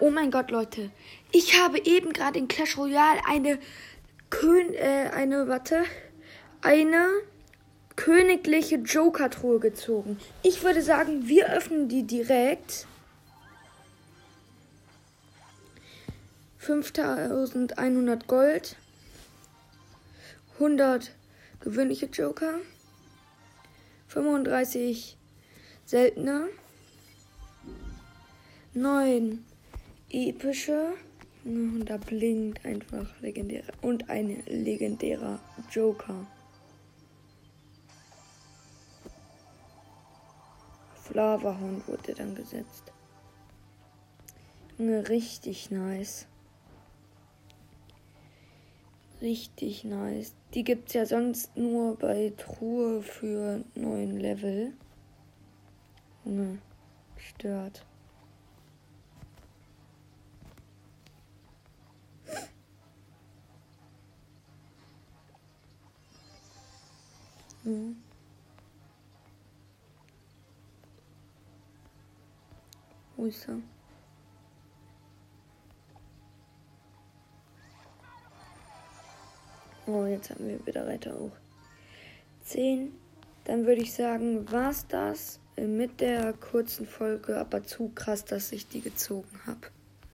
Oh mein Gott, Leute. Ich habe eben gerade in Clash Royale eine Kön äh, eine, warte, eine königliche Joker-Truhe gezogen. Ich würde sagen, wir öffnen die direkt. 5100 Gold. 100 gewöhnliche Joker. 35 seltene. 9 epische. Und da blinkt einfach legendäre. Und ein legendärer Joker. Flavahorn wurde dann gesetzt. Richtig nice. Richtig nice. Die gibt's ja sonst nur bei Truhe für neuen Level. Junge, stört. Hm. Wo ist er? Oh, jetzt haben wir wieder Reiter hoch. 10. Dann würde ich sagen, war's das mit der kurzen Folge, aber zu krass, dass ich die gezogen habe.